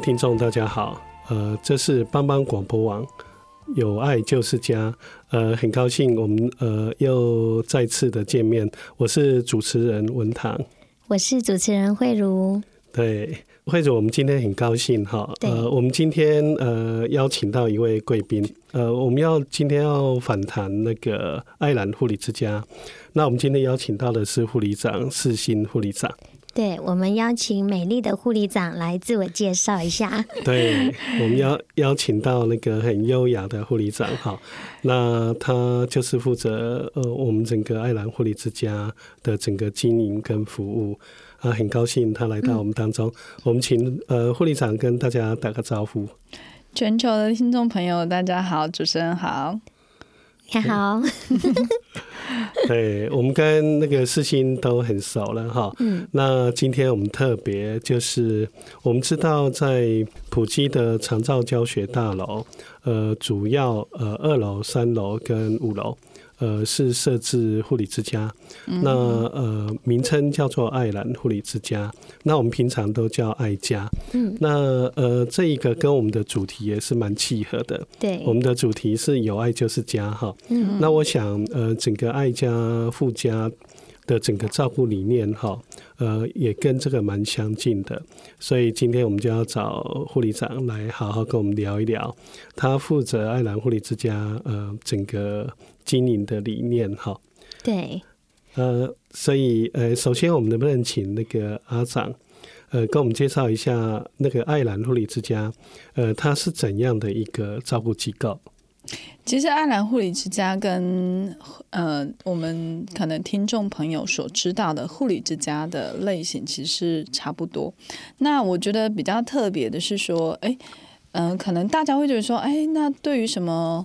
位听众，大家好，呃，这是帮帮广播网，有爱就是家，呃，很高兴我们呃又再次的见面，我是主持人文堂，我是主持人慧茹，对，慧如，我们今天很高兴哈，呃，我们今天呃邀请到一位贵宾，呃，我们要今天要访谈那个爱兰护理之家，那我们今天邀请到的是护理长世新护理长。对，我们邀请美丽的护理长来自我介绍一下。对，我们邀邀请到那个很优雅的护理长，哈，那他就是负责呃我们整个爱兰护理之家的整个经营跟服务啊，很高兴他来到我们当中。嗯、我们请呃护理长跟大家打个招呼。全球的听众朋友，大家好，主持人好。你好，对，我们跟那个世新都很熟了哈。嗯，那今天我们特别就是，我们知道在普基的长照教学大楼，呃，主要呃二楼、三楼跟五楼。呃，是设置护理之家，嗯、那呃名称叫做爱兰护理之家，那我们平常都叫爱家。嗯，那呃这一个跟我们的主题也是蛮契合的。对，我们的主题是有爱就是家哈。嗯，那我想呃整个爱家护家的整个照顾理念哈，呃也跟这个蛮相近的，所以今天我们就要找护理长来好好跟我们聊一聊，他负责爱兰护理之家呃整个。经营的理念哈，对，呃，所以呃，首先我们能不能请那个阿长，呃，跟我们介绍一下那个爱兰护理之家，呃，它是怎样的一个照顾机构？其实爱兰护理之家跟呃我们可能听众朋友所知道的护理之家的类型其实差不多。那我觉得比较特别的是说，哎，嗯、呃，可能大家会觉得说，哎，那对于什么？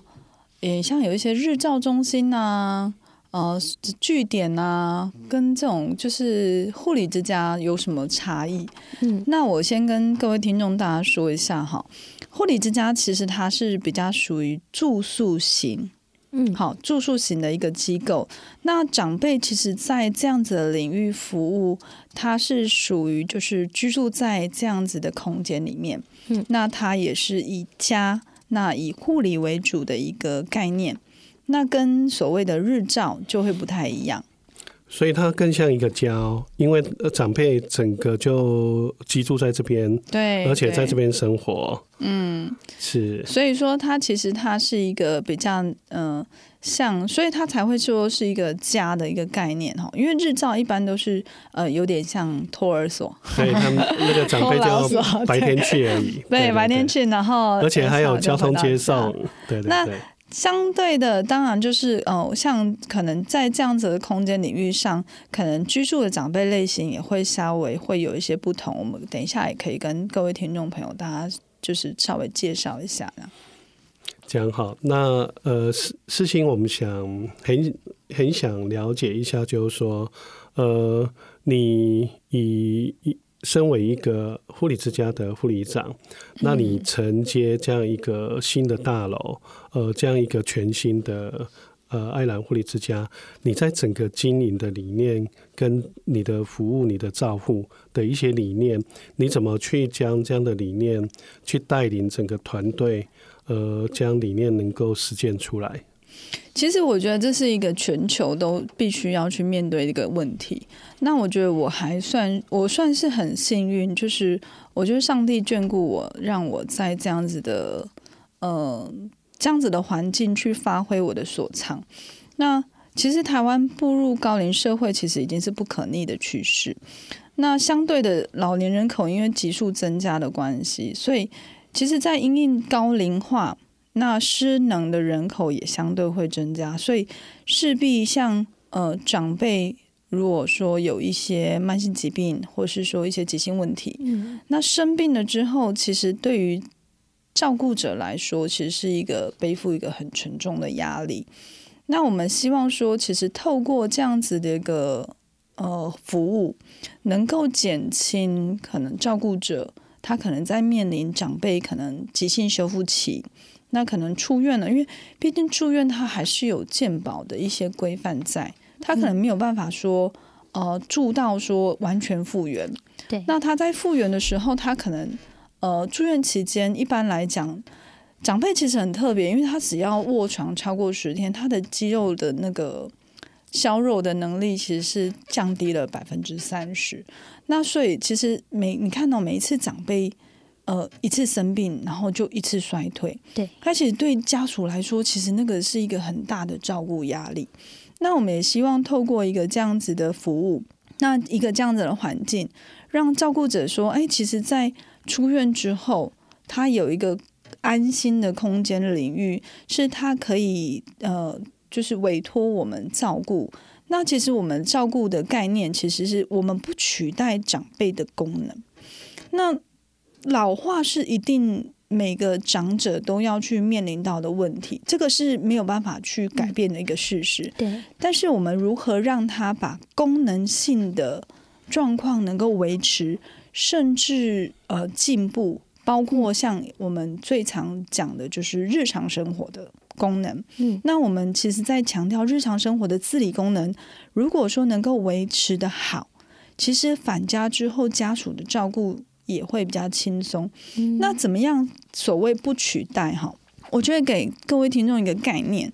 也像有一些日照中心呐、啊，呃，据点呐、啊，跟这种就是护理之家有什么差异？嗯，那我先跟各位听众大家说一下哈，护理之家其实它是比较属于住宿型，嗯，好，住宿型的一个机构。那长辈其实，在这样子的领域服务，它是属于就是居住在这样子的空间里面，嗯，那它也是以家。那以护理为主的一个概念，那跟所谓的日照就会不太一样，所以它更像一个家哦，因为长辈整个就居住在这边，对，而且在这边生活，嗯，是，所以说它其实它是一个比较嗯、呃、像，所以它才会说是一个家的一个概念哈，因为日照一般都是呃有点像托儿所，对他们那个长辈就 白天去而已，对，白天去，然后而且还有交通接送，对对对。相对的，当然就是哦、像可能在这样子的空间领域上，可能居住的长辈类型也会稍微会有一些不同。我们等一下也可以跟各位听众朋友大家就是稍微介绍一下。这样好，那呃事事情我们想很很想了解一下，就是说呃，你以。身为一个护理之家的护理长，那你承接这样一个新的大楼，呃，这样一个全新的呃爱兰护理之家，你在整个经营的理念跟你的服务、你的照护的一些理念，你怎么去将这样的理念去带领整个团队，呃，将理念能够实践出来？其实我觉得这是一个全球都必须要去面对的一个问题。那我觉得我还算我算是很幸运，就是我觉得上帝眷顾我，让我在这样子的呃这样子的环境去发挥我的所长。那其实台湾步入高龄社会，其实已经是不可逆的趋势。那相对的老年人口因为急速增加的关系，所以其实，在因应高龄化。那失能的人口也相对会增加，所以势必像呃长辈，如果说有一些慢性疾病，或是说一些急性问题，嗯，那生病了之后，其实对于照顾者来说，其实是一个背负一个很沉重的压力。那我们希望说，其实透过这样子的一个呃服务，能够减轻可能照顾者他可能在面临长辈可能急性修复期。那可能出院了，因为毕竟住院他还是有健保的一些规范在，他可能没有办法说，呃，住到说完全复原。对，那他在复原的时候，他可能呃住院期间，一般来讲，长辈其实很特别，因为他只要卧床超过十天，他的肌肉的那个消肉的能力其实是降低了百分之三十。那所以其实每你看到每一次长辈。呃，一次生病，然后就一次衰退。对，而且对家属来说，其实那个是一个很大的照顾压力。那我们也希望透过一个这样子的服务，那一个这样子的环境，让照顾者说：“哎，其实，在出院之后，他有一个安心的空间的领域，是他可以呃，就是委托我们照顾。那其实我们照顾的概念，其实是我们不取代长辈的功能。那老化是一定每个长者都要去面临到的问题，这个是没有办法去改变的一个事实。嗯、对，但是我们如何让它把功能性的状况能够维持，甚至呃进步，包括像我们最常讲的就是日常生活的功能。嗯，那我们其实在强调日常生活的自理功能，如果说能够维持的好，其实返家之后家属的照顾。也会比较轻松。嗯、那怎么样？所谓不取代哈，我觉得给各位听众一个概念。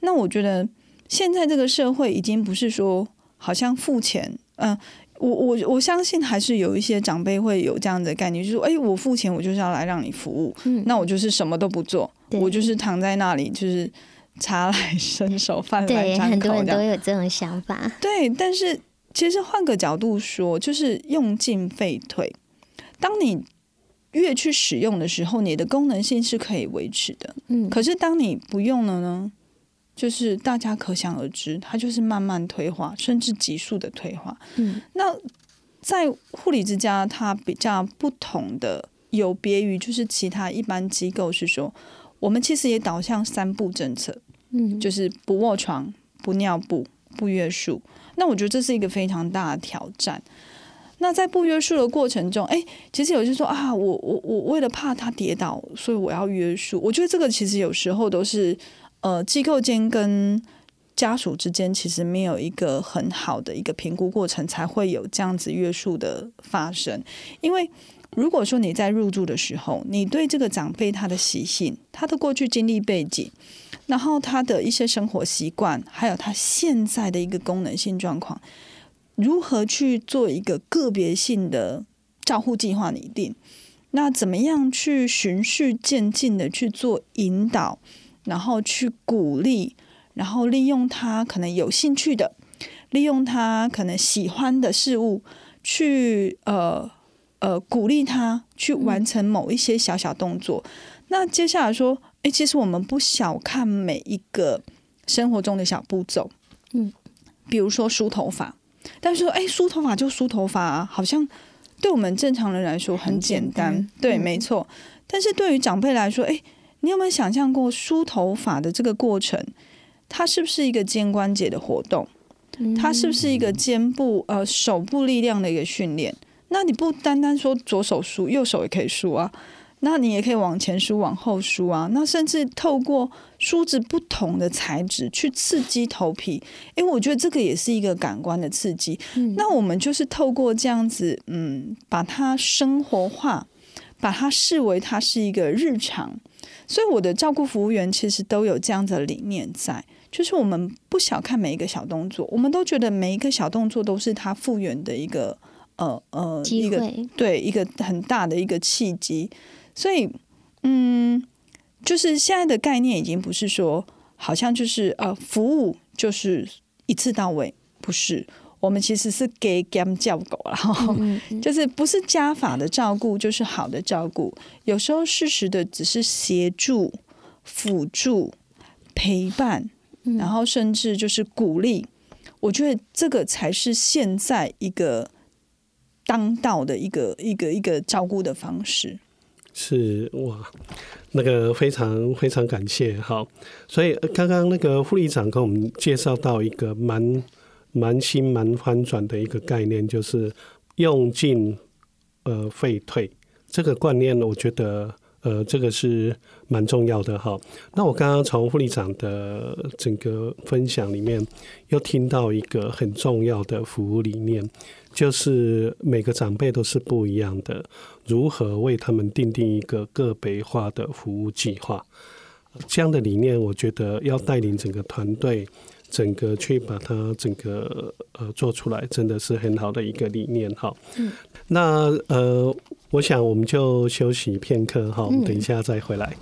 那我觉得现在这个社会已经不是说好像付钱，嗯、呃，我我我相信还是有一些长辈会有这样的概念，就是说，哎，我付钱，我就是要来让你服务，嗯、那我就是什么都不做，我就是躺在那里，就是茶来伸手，饭来张口，很多人都有这种想法。对，但是其实换个角度说，就是用进废退。当你越去使用的时候，你的功能性是可以维持的。嗯，可是当你不用了呢，就是大家可想而知，它就是慢慢退化，甚至急速的退化。嗯，那在护理之家，它比较不同的，有别于就是其他一般机构是说，我们其实也导向三步政策。嗯，就是不卧床、不尿布、不约束。那我觉得这是一个非常大的挑战。那在不约束的过程中，哎，其实有些说啊，我我我为了怕他跌倒，所以我要约束。我觉得这个其实有时候都是，呃，机构间跟家属之间其实没有一个很好的一个评估过程，才会有这样子约束的发生。因为如果说你在入住的时候，你对这个长辈他的习性、他的过去经历背景，然后他的一些生活习惯，还有他现在的一个功能性状况。如何去做一个个别性的照护计划拟定？那怎么样去循序渐进的去做引导，然后去鼓励，然后利用他可能有兴趣的，利用他可能喜欢的事物，去呃呃鼓励他去完成某一些小小动作。嗯、那接下来说，诶，其实我们不小看每一个生活中的小步骤，嗯，比如说梳头发。但是说，哎，梳头发就梳头发啊，好像对我们正常人来说很简单。对，嗯、没错。但是对于长辈来说，哎，你有没有想象过梳头发的这个过程？它是不是一个肩关节的活动？它是不是一个肩部呃手部力量的一个训练？那你不单单说左手梳，右手也可以梳啊。那你也可以往前梳、往后梳啊。那甚至透过梳子不同的材质去刺激头皮，诶，我觉得这个也是一个感官的刺激。嗯、那我们就是透过这样子，嗯，把它生活化，把它视为它是一个日常。所以我的照顾服务员其实都有这样的理念在，就是我们不小看每一个小动作，我们都觉得每一个小动作都是他复原的一个呃呃一个对一个很大的一个契机。所以，嗯，就是现在的概念已经不是说，好像就是呃，服务就是一次到位，不是。我们其实是给 game 叫狗了，嗯嗯，就是不是加法的照顾，就是好的照顾。有时候适时的只是协助、辅助、陪伴，然后甚至就是鼓励。我觉得这个才是现在一个当道的一个一个一个照顾的方式。是哇，那个非常非常感谢。好，所以刚刚那个副理长跟我们介绍到一个蛮蛮新蛮翻转的一个概念，就是用尽呃废退这个观念，我觉得呃这个是蛮重要的哈。那我刚刚从护理长的整个分享里面，又听到一个很重要的服务理念。就是每个长辈都是不一样的，如何为他们定定一个个别化的服务计划？这样的理念，我觉得要带领整个团队，整个去把它整个呃做出来，真的是很好的一个理念哈。嗯，那呃，我想我们就休息片刻哈，我们等一下再回来。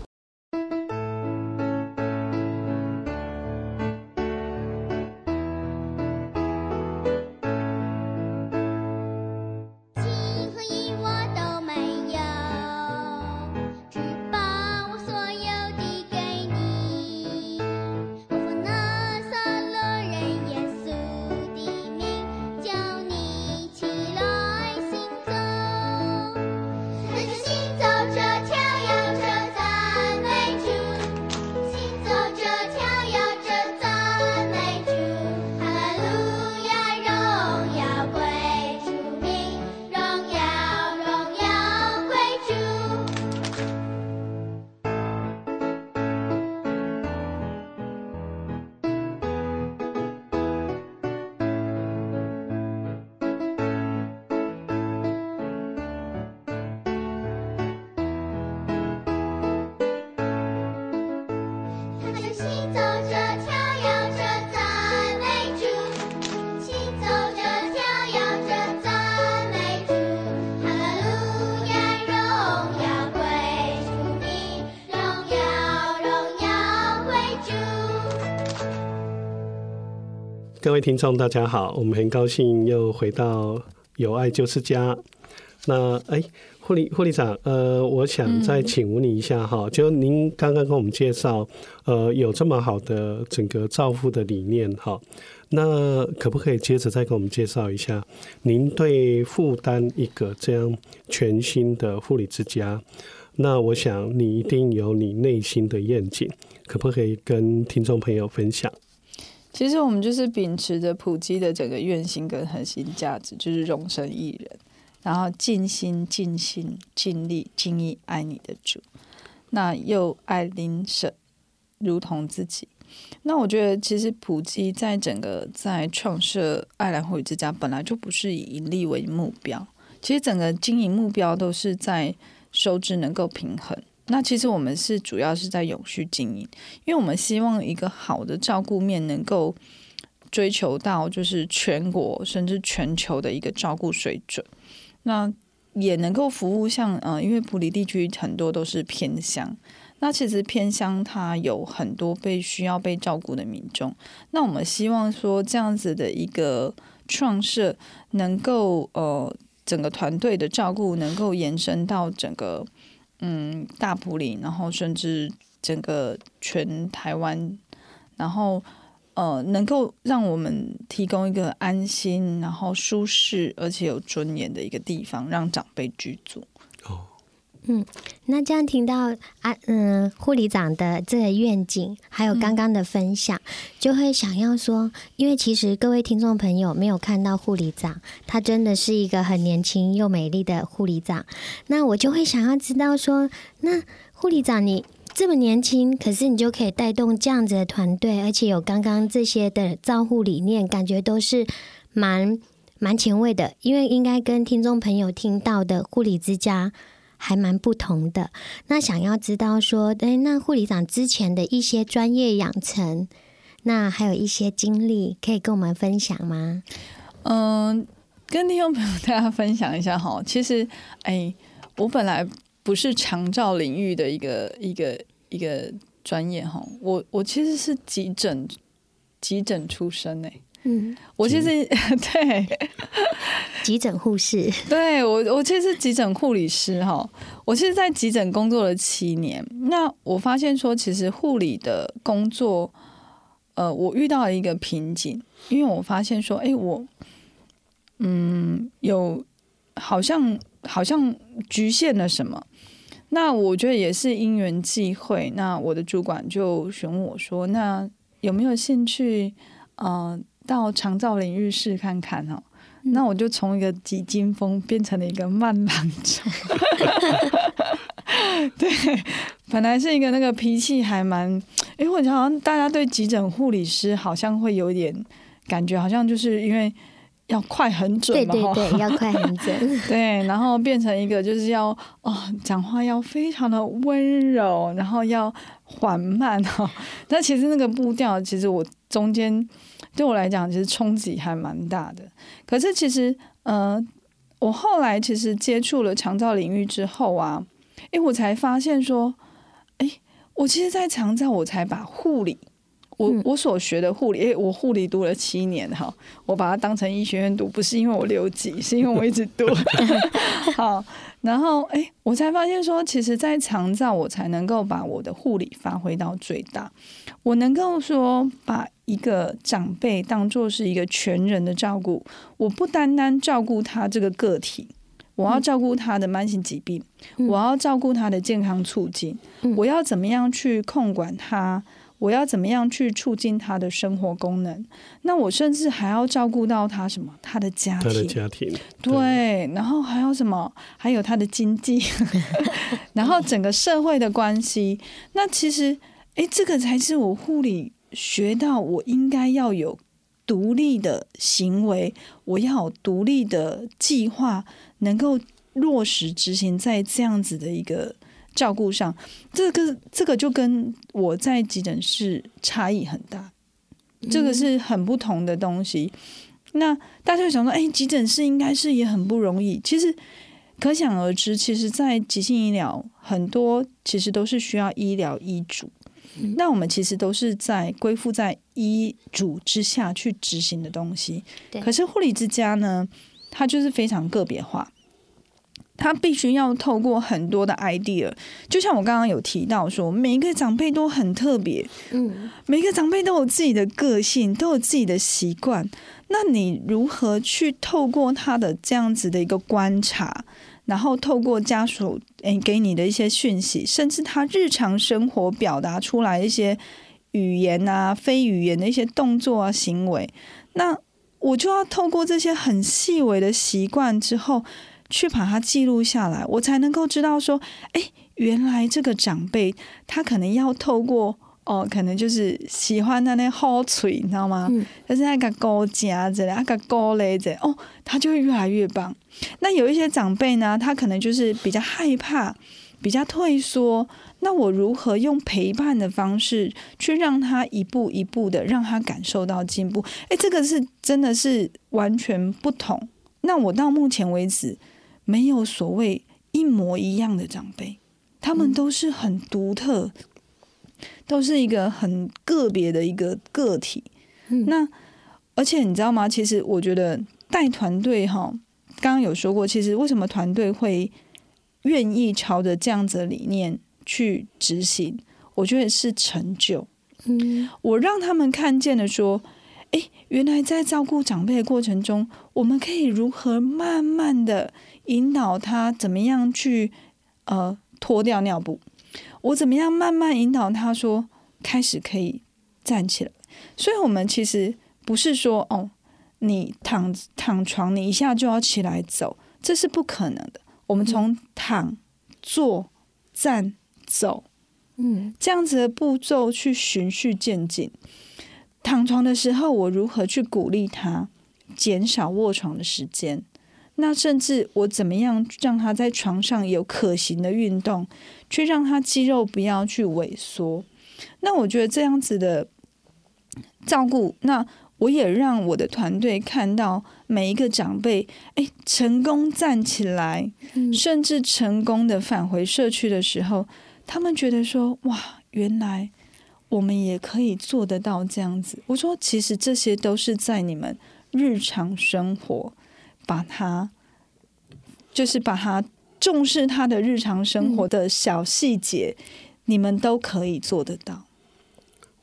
各位听众，大家好，我们很高兴又回到有爱就是家。那哎，护理护理长，呃，我想再请问你一下哈，嗯、就您刚刚跟我们介绍，呃，有这么好的整个照护的理念哈，那可不可以接着再跟我们介绍一下，您对负担一个这样全新的护理之家，那我想你一定有你内心的愿景，可不可以跟听众朋友分享？其实我们就是秉持着埔基的整个愿心跟核心价值，就是容身一人，然后尽心尽心尽力尽意爱你的主，那又爱邻舍如同自己。那我觉得，其实埔基在整个在创设爱兰护理之家，本来就不是以盈利为目标，其实整个经营目标都是在收支能够平衡。那其实我们是主要是在永续经营，因为我们希望一个好的照顾面能够追求到就是全国甚至全球的一个照顾水准，那也能够服务像呃，因为普里地区很多都是偏乡，那其实偏乡它有很多被需要被照顾的民众，那我们希望说这样子的一个创设能够呃整个团队的照顾能够延伸到整个。嗯，大埔里，然后甚至整个全台湾，然后呃，能够让我们提供一个安心、然后舒适而且有尊严的一个地方，让长辈居住。哦，嗯，那这样听到啊，嗯，护理长的这个愿景，还有刚刚的分享，嗯、就会想要说，因为其实各位听众朋友没有看到护理长，他真的是一个很年轻又美丽的护理长。那我就会想要知道说，那护理长你这么年轻，可是你就可以带动这样子的团队，而且有刚刚这些的照护理念，感觉都是蛮蛮前卫的，因为应该跟听众朋友听到的护理之家。还蛮不同的。那想要知道说，哎，那护理长之前的一些专业养成，那还有一些经历，可以跟我们分享吗？嗯，跟听众朋友大家分享一下哈。其实，哎，我本来不是长照领域的一个一个一个专业哈。我我其实是急诊急诊出身哎。嗯，我其实 对急诊护士，对我我其实是急诊护理师哈。我其实，在急诊工作了七年。那我发现说，其实护理的工作，呃，我遇到了一个瓶颈，因为我发现说，哎，我嗯，有好像好像局限了什么。那我觉得也是因缘际会。那我的主管就询问我说，那有没有兴趣？嗯、呃。到长照领域试看看哦，那我就从一个急惊风变成了一个慢郎中。对，本来是一个那个脾气还蛮，因为我觉得好像大家对急诊护理师好像会有点感觉，好像就是因为要快很准嘛，对对对，要快很准。对，然后变成一个就是要哦，讲话要非常的温柔，然后要缓慢哈。但其实那个步调，其实我中间。对我来讲，其实冲击还蛮大的。可是其实，呃，我后来其实接触了长照领域之后啊，诶，我才发现说，诶，我其实，在长照，我才把护理，我我所学的护理，诶，我护理读了七年哈，我把它当成医学院读，不是因为我留级，是因为我一直读。好，然后诶，我才发现说，其实，在长照，我才能够把我的护理发挥到最大，我能够说把。一个长辈当做是一个全人的照顾，我不单单照顾他这个个体，我要照顾他的慢性疾病，嗯、我要照顾他的健康促进，嗯、我要怎么样去控管他，我要怎么样去促进他的生活功能，那我甚至还要照顾到他什么，他的家庭，他的家庭，对，对，然后还有什么，还有他的经济，然后整个社会的关系，那其实，哎，这个才是我护理。学到我应该要有独立的行为，我要有独立的计划，能够落实执行在这样子的一个照顾上。这个这个就跟我在急诊室差异很大，这个是很不同的东西。嗯、那大家会想说，哎，急诊室应该是也很不容易。其实可想而知，其实，在急性医疗很多其实都是需要医疗医嘱。那我们其实都是在归附在医嘱之下去执行的东西。可是护理之家呢，它就是非常个别化，它必须要透过很多的 idea。就像我刚刚有提到说，每一个长辈都很特别，嗯，每个长辈都有自己的个性，都有自己的习惯。那你如何去透过他的这样子的一个观察？然后透过家属诶给你的一些讯息，甚至他日常生活表达出来一些语言啊、非语言的一些动作啊、行为，那我就要透过这些很细微的习惯之后，去把它记录下来，我才能够知道说，哎，原来这个长辈他可能要透过。哦，可能就是喜欢那那好脆，你知道吗？嗯、就是那个高夹子，那个高勒子，哦，他就会越来越棒。那有一些长辈呢，他可能就是比较害怕，比较退缩。那我如何用陪伴的方式去让他一步一步的让他感受到进步？哎，这个是真的是完全不同。那我到目前为止没有所谓一模一样的长辈，他们都是很独特。都是一个很个别的一个个体，嗯、那而且你知道吗？其实我觉得带团队哈，刚刚有说过，其实为什么团队会愿意朝着这样子的理念去执行？我觉得是成就。嗯，我让他们看见了，说，哎，原来在照顾长辈的过程中，我们可以如何慢慢的引导他，怎么样去。呃脱掉尿布？我怎么样慢慢引导他说开始可以站起来？所以，我们其实不是说哦，你躺躺床，你一下就要起来走，这是不可能的。我们从躺、坐、站、走，嗯，这样子的步骤去循序渐进。躺床的时候，我如何去鼓励他减少卧床的时间？那甚至我怎么样让他在床上有可行的运动，去让他肌肉不要去萎缩？那我觉得这样子的照顾，那我也让我的团队看到每一个长辈，哎，成功站起来，甚至成功的返回社区的时候，他们觉得说：哇，原来。我们也可以做得到这样子。我说，其实这些都是在你们日常生活，把它就是把它重视他的日常生活的小细节，嗯、你们都可以做得到。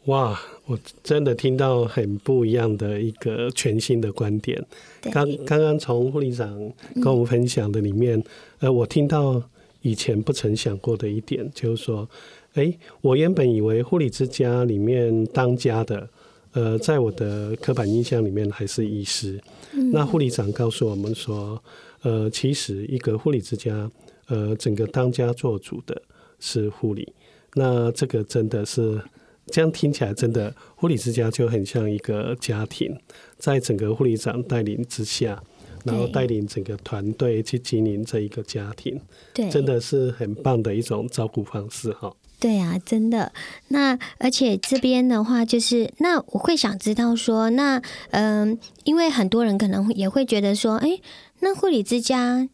哇，我真的听到很不一样的一个全新的观点。刚刚刚从护理长跟我们分享的里面，嗯、呃，我听到以前不曾想过的一点，就是说。哎，我原本以为护理之家里面当家的，呃，在我的刻板印象里面还是医师。嗯、那护理长告诉我们说，呃，其实一个护理之家，呃，整个当家做主的是护理。那这个真的是这样听起来，真的护理之家就很像一个家庭，在整个护理长带领之下，然后带领整个团队去经营这一个家庭，对，真的是很棒的一种照顾方式哈。对啊，真的。那而且这边的话，就是那我会想知道说，那嗯、呃，因为很多人可能也会觉得说，哎，那护理之家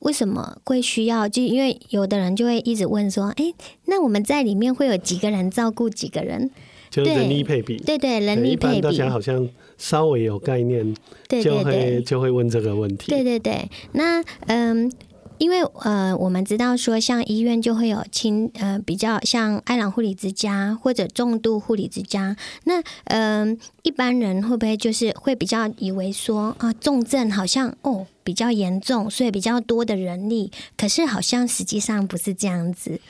为什么会需要？就因为有的人就会一直问说，哎，那我们在里面会有几个人照顾几个人？就人力配比，对对，人力配比。大家好像稍微有概念，对对对，就会就会问这个问题。对对对，那嗯。因为呃，我们知道说，像医院就会有轻呃比较像爱朗护理之家或者重度护理之家。那嗯、呃，一般人会不会就是会比较以为说啊，重症好像哦比较严重，所以比较多的人力。可是好像实际上不是这样子。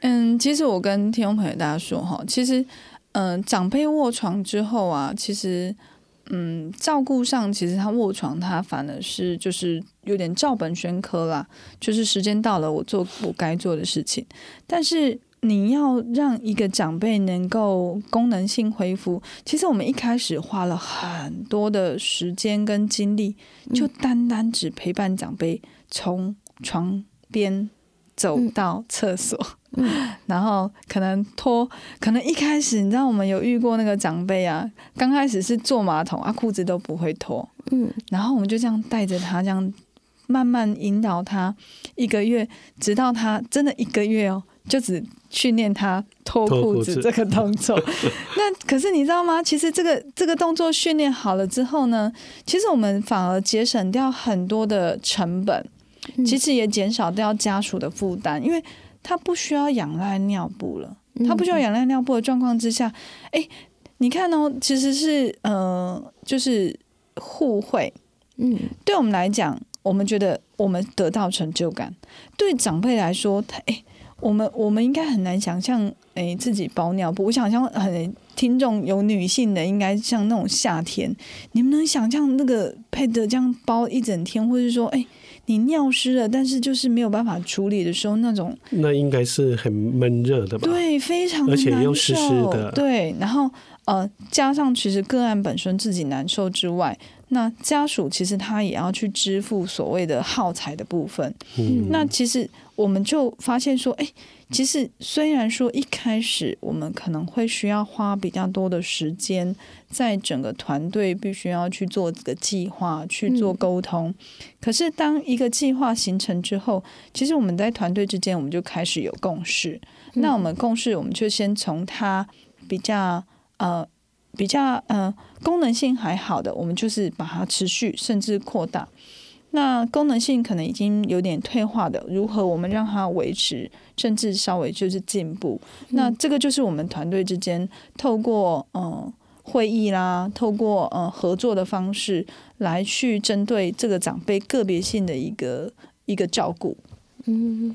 嗯，其实我跟听众朋友大家说哈，其实嗯、呃，长辈卧床之后啊，其实。嗯，照顾上其实他卧床，他反而是就是有点照本宣科啦，就是时间到了，我做我该做的事情。但是你要让一个长辈能够功能性恢复，其实我们一开始花了很多的时间跟精力，就单单只陪伴长辈从床边走到厕所。嗯 然后可能脱，可能一开始你知道我们有遇过那个长辈啊，刚开始是坐马桶啊，裤子都不会脱，嗯，然后我们就这样带着他，这样慢慢引导他一个月，直到他真的一个月哦，就只训练他脱裤子这个动作。那可是你知道吗？其实这个这个动作训练好了之后呢，其实我们反而节省掉很多的成本，其实也减少掉家属的负担，因为。他不需要仰赖尿布了，他不需要仰赖尿布的状况之下，哎、欸，你看哦，其实是呃，就是互惠，嗯，对我们来讲，我们觉得我们得到成就感；对长辈来说，他哎、欸，我们我们应该很难想象，哎、欸，自己包尿布。我想象很听众有女性的，应该像那种夏天，你们能想象那个配的这样包一整天，或者说，哎、欸。你尿湿了，但是就是没有办法处理的时候，那种那应该是很闷热的吧？对，非常难受，而且又湿湿的。对，然后呃，加上其实个案本身自己难受之外，那家属其实他也要去支付所谓的耗材的部分。嗯，那其实我们就发现说，哎。其实，虽然说一开始我们可能会需要花比较多的时间，在整个团队必须要去做这个计划、去做沟通，可是当一个计划形成之后，其实我们在团队之间我们就开始有共识。那我们共识，我们就先从它比较呃比较呃功能性还好的，我们就是把它持续甚至扩大。那功能性可能已经有点退化的，如何我们让它维持，甚至稍微就是进步？嗯、那这个就是我们团队之间透过嗯、呃、会议啦，透过呃合作的方式来去针对这个长辈个别性的一个一个照顾。嗯，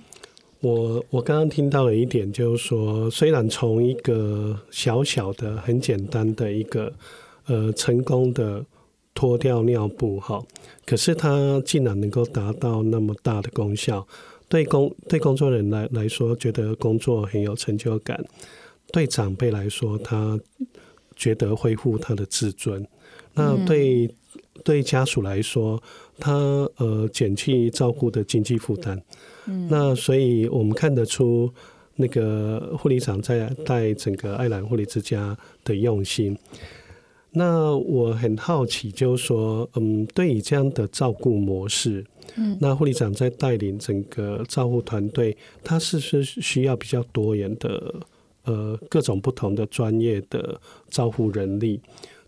我我刚刚听到了一点，就是说，虽然从一个小小的、很简单的一个呃成功的脱掉尿布哈，可是它竟然能够达到那么大的功效，对工对工作人来来说，觉得工作很有成就感；对长辈来说，他觉得恢复他的自尊。那对、嗯、对家属来说，他呃减去照顾的经济负担。嗯，那所以我们看得出那个护理长在带整个爱兰护理之家的用心。那我很好奇，就是说，嗯，对于这样的照顾模式，嗯，那护理长在带领整个照护团队，他是不是需要比较多元的呃各种不同的专业的照护人力？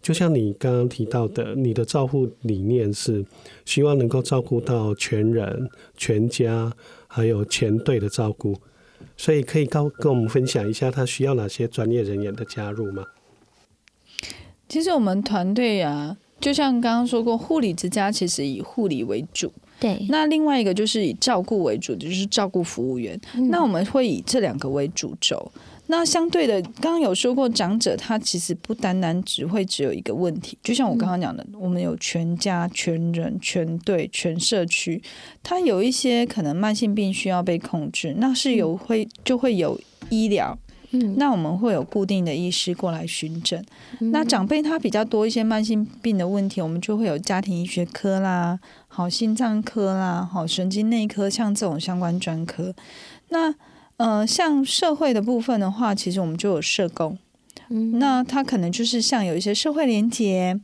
就像你刚刚提到的，你的照护理念是希望能够照顾到全人、全家，还有全队的照顾，所以可以告跟我们分享一下，他需要哪些专业人员的加入吗？其实我们团队啊，就像刚刚说过，护理之家其实以护理为主，对。那另外一个就是以照顾为主，就是照顾服务员。嗯、那我们会以这两个为主轴。那相对的，刚刚有说过，长者他其实不单单只会只有一个问题，就像我刚刚讲的，我们有全家、全人、全队、全社区，他有一些可能慢性病需要被控制，那是有会就会有医疗，嗯，那我们会有固定的医师过来巡诊。那长辈他比较多一些慢性病的问题，我们就会有家庭医学科啦，好心脏科啦，好神经内科，像这种相关专科，那。呃，像社会的部分的话，其实我们就有社工，嗯，那他可能就是像有一些社会连结，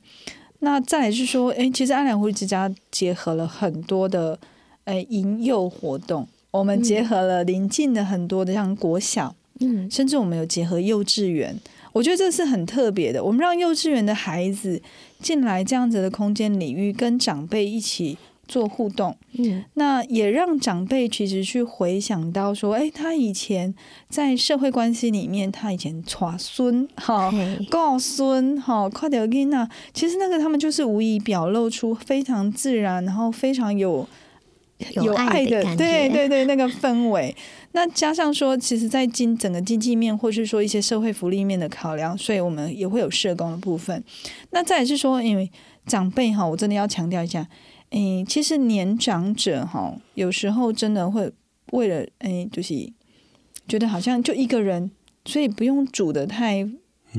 那再来是说，哎，其实爱兰护理之家结合了很多的，哎，迎幼活动，我们结合了邻近的很多的像国小，嗯，甚至我们有结合幼稚园，我觉得这是很特别的，我们让幼稚园的孩子进来这样子的空间领域，跟长辈一起。做互动，嗯，那也让长辈其实去回想到说，哎，他以前在社会关系里面，他以前耍孙哈、告孙哈、快点给那，其实那个他们就是无意表露出非常自然，然后非常有有爱的，对对对，那个 氛围。那加上说，其实，在经整个经济面，或是说一些社会福利面的考量，所以我们也会有社工的部分。那再也是说，因为长辈哈，我真的要强调一下。诶，其实年长者哈，有时候真的会为了诶，就是觉得好像就一个人，所以不用煮的太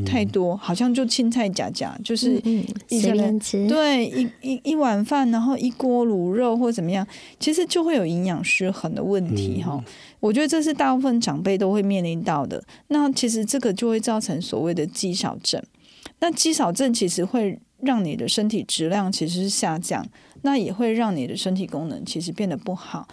太多，好像就青菜夹夹，就是一个人吃，对，一一一碗饭，然后一锅卤肉或怎么样，其实就会有营养失衡的问题哈。我觉得这是大部分长辈都会面临到的。那其实这个就会造成所谓的肌少症。那肌少症其实会让你的身体质量其实是下降。那也会让你的身体功能其实变得不好，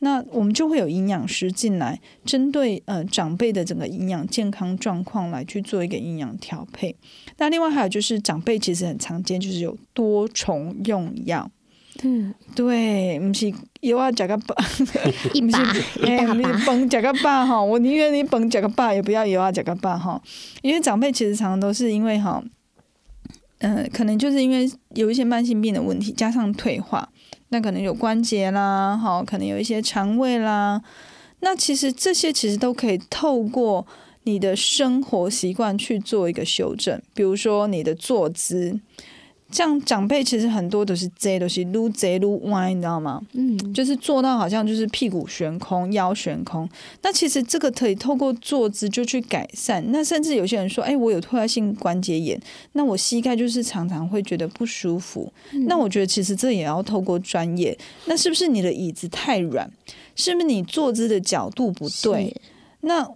那我们就会有营养师进来，针对呃长辈的整个营养健康状况来去做一个营养调配。那另外还有就是长辈其实很常见，就是有多重用药。嗯，对，不是有啊，加个爸，一把一大把，你甭加个爸哈，我宁愿你甭加个爸，也不要有啊加个爸哈，因为长辈其实常常都是因为哈。嗯、呃，可能就是因为有一些慢性病的问题，加上退化，那可能有关节啦，好，可能有一些肠胃啦，那其实这些其实都可以透过你的生活习惯去做一个修正，比如说你的坐姿。像长辈其实很多都是这都是撸这撸歪，你知道吗？嗯，就是做到好像就是屁股悬空、腰悬空。那其实这个可以透过坐姿就去改善。那甚至有些人说，哎，我有退化性关节炎，那我膝盖就是常常会觉得不舒服。嗯、那我觉得其实这也要透过专业。那是不是你的椅子太软？是不是你坐姿的角度不对？那。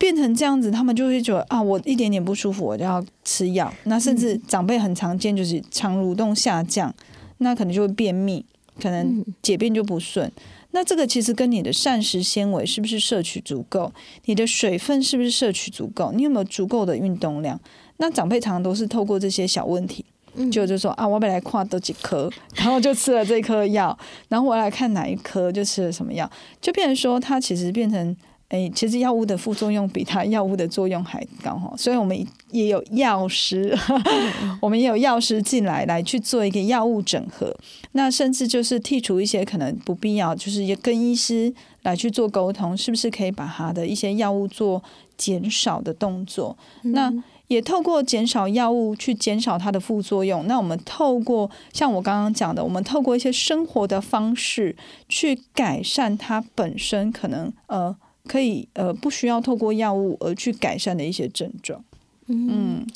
变成这样子，他们就会觉得啊，我一点点不舒服，我就要吃药。那甚至长辈很常见就是肠蠕动下降，那可能就会便秘，可能解便就不顺。那这个其实跟你的膳食纤维是不是摄取足够，你的水分是不是摄取足够，你有没有足够的运动量？那长辈常常都是透过这些小问题，就就说啊，我本来跨多几颗，然后就吃了这颗药，然后我来看哪一颗就吃了什么药，就变成说他其实变成。诶，其实药物的副作用比它药物的作用还高哈，所以我们也有药师，我们也有药师进来来去做一个药物整合，那甚至就是剔除一些可能不必要，就是也跟医师来去做沟通，是不是可以把他的一些药物做减少的动作？那也透过减少药物去减少它的副作用。那我们透过像我刚刚讲的，我们透过一些生活的方式去改善它本身可能呃。可以呃，不需要透过药物而去改善的一些症状。嗯，嗯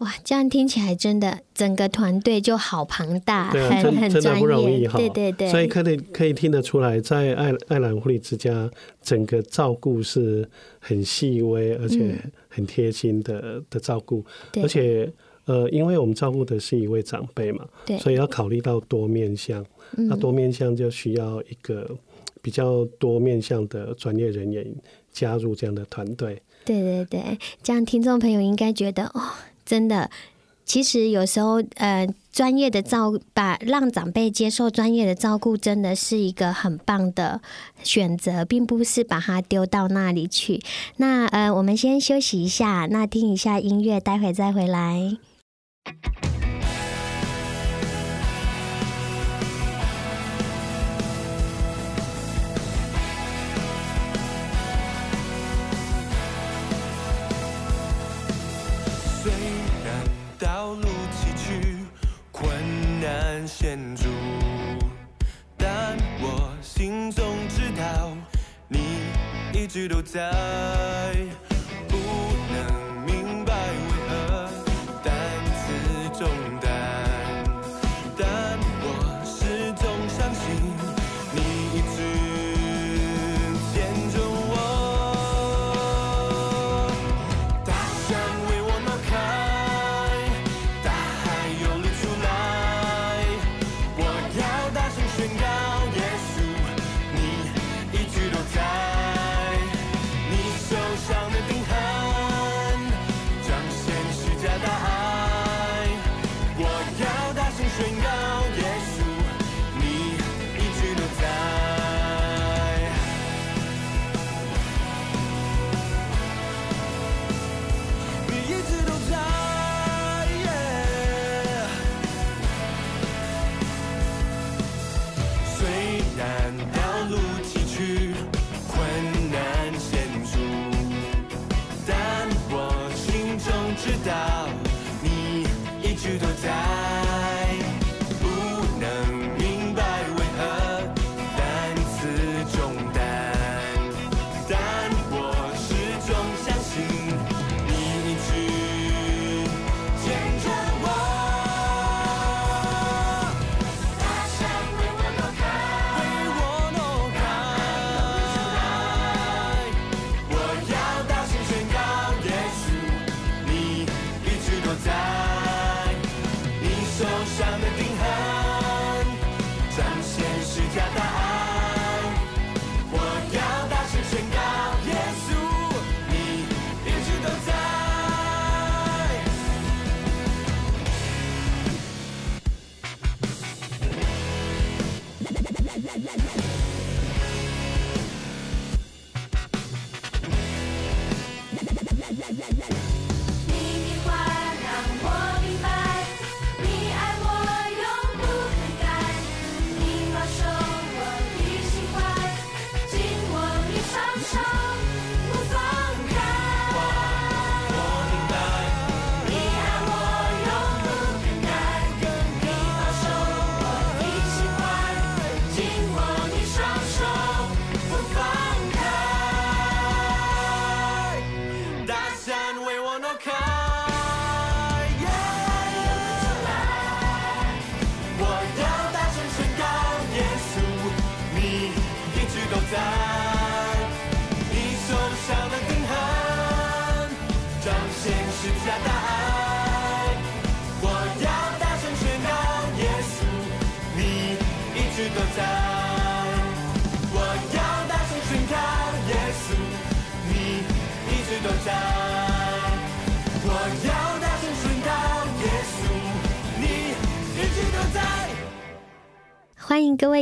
哇，这样听起来真的整个团队就好庞大，对啊、很真真的不容易哈。对对对，所以可以可以听得出来，在爱爱兰护理之家，整个照顾是很细微而且很贴心的、嗯、的照顾。而且呃，因为我们照顾的是一位长辈嘛，对，所以要考虑到多面向。那多面向就需要一个。比较多面向的专业人员加入这样的团队，对对对，这样听众朋友应该觉得哦，真的，其实有时候呃，专业的照把让长辈接受专业的照顾，真的是一个很棒的选择，并不是把它丢到那里去。那呃，我们先休息一下，那听一下音乐，待会再回来。显著，但我心中知道，你一直都在。